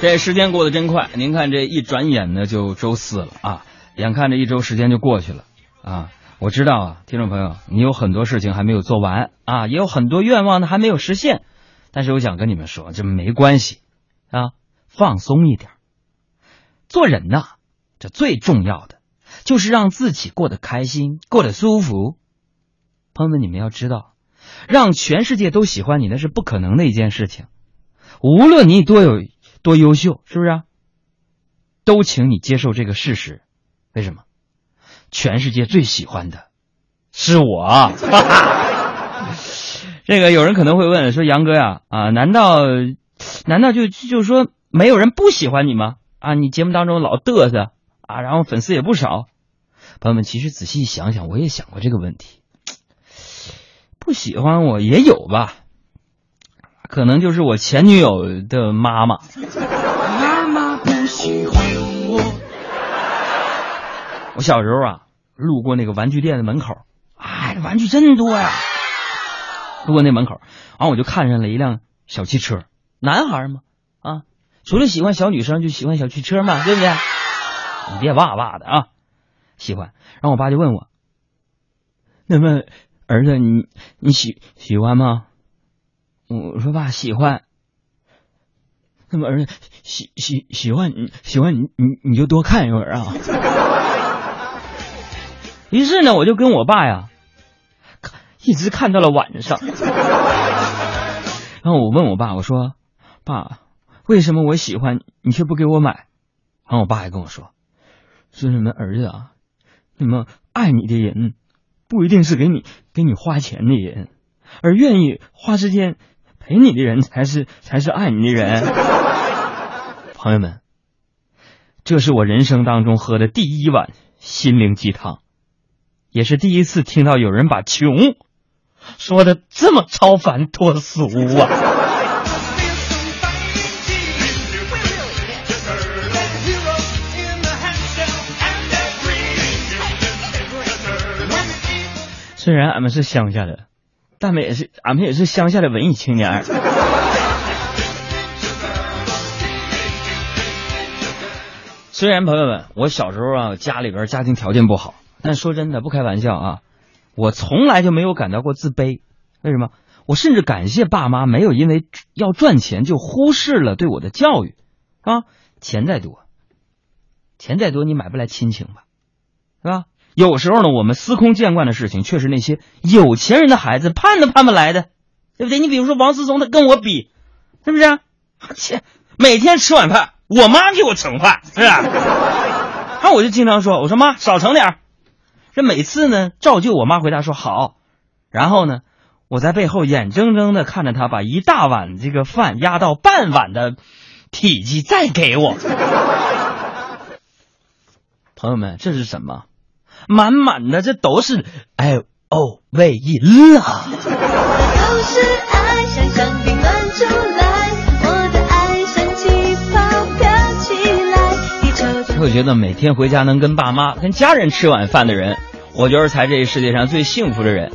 这时间过得真快，您看这一转眼呢就周四了啊，眼看着一周时间就过去了啊。我知道啊，听众朋友，你有很多事情还没有做完啊，也有很多愿望呢还没有实现，但是我想跟你们说，这没关系啊，放松一点。做人呐，这最重要的就是让自己过得开心，过得舒服。朋友们，你们要知道，让全世界都喜欢你那是不可能的一件事情，无论你多有。多优秀，是不是？啊都请你接受这个事实。为什么？全世界最喜欢的是我。这个有人可能会问说：“杨哥呀，啊，难道难道就就说没有人不喜欢你吗？啊，你节目当中老嘚瑟啊，然后粉丝也不少。”朋友们，其实仔细想想，我也想过这个问题。不喜欢我也有吧。可能就是我前女友的妈妈。妈妈不喜欢我。我小时候啊，路过那个玩具店的门口，哎，玩具真多呀。路过那门口，然后我就看上了一辆小汽车。男孩嘛，啊，除了喜欢小女生，就喜欢小汽车嘛，对不对？你别哇哇的啊，喜欢。然后我爸就问我：“那么，儿子，你你喜喜欢吗？”我说爸喜欢，那么儿子喜喜喜欢你喜欢你你你就多看一会儿啊。于是呢，我就跟我爸呀，一直看到了晚上。然后我问我爸，我说爸，为什么我喜欢你却不给我买？然后我爸还跟我说，孙子们儿子啊，那么爱你的人不一定是给你给你花钱的人，而愿意花时间。陪你的人才是才是爱你的人，朋友们，这是我人生当中喝的第一碗心灵鸡汤，也是第一次听到有人把穷说的这么超凡脱俗啊！虽然俺们是乡下的。但们也是，俺们也是乡下的文艺青年。虽然朋友们，我小时候啊，家里边家庭条件不好，但说真的，不开玩笑啊，我从来就没有感到过自卑。为什么？我甚至感谢爸妈没有因为要赚钱就忽视了对我的教育啊。钱再多，钱再多，你买不来亲情吧，是吧？有时候呢，我们司空见惯的事情，却是那些有钱人的孩子盼都盼不来的，对不对？你比如说王思聪，他跟我比，是不是啊？切，每天吃晚饭，我妈给我盛饭，是吧？那我就经常说，我说妈少盛点这每次呢，照旧我妈回答说好，然后呢，我在背后眼睁睁的看着她把一大碗这个饭压到半碗的体积再给我。朋友们，这是什么？满满的，这都是哎哦喂音啊！我觉得每天回家能跟爸妈、跟家人吃晚饭的人，我觉得才这世界上最幸福的人。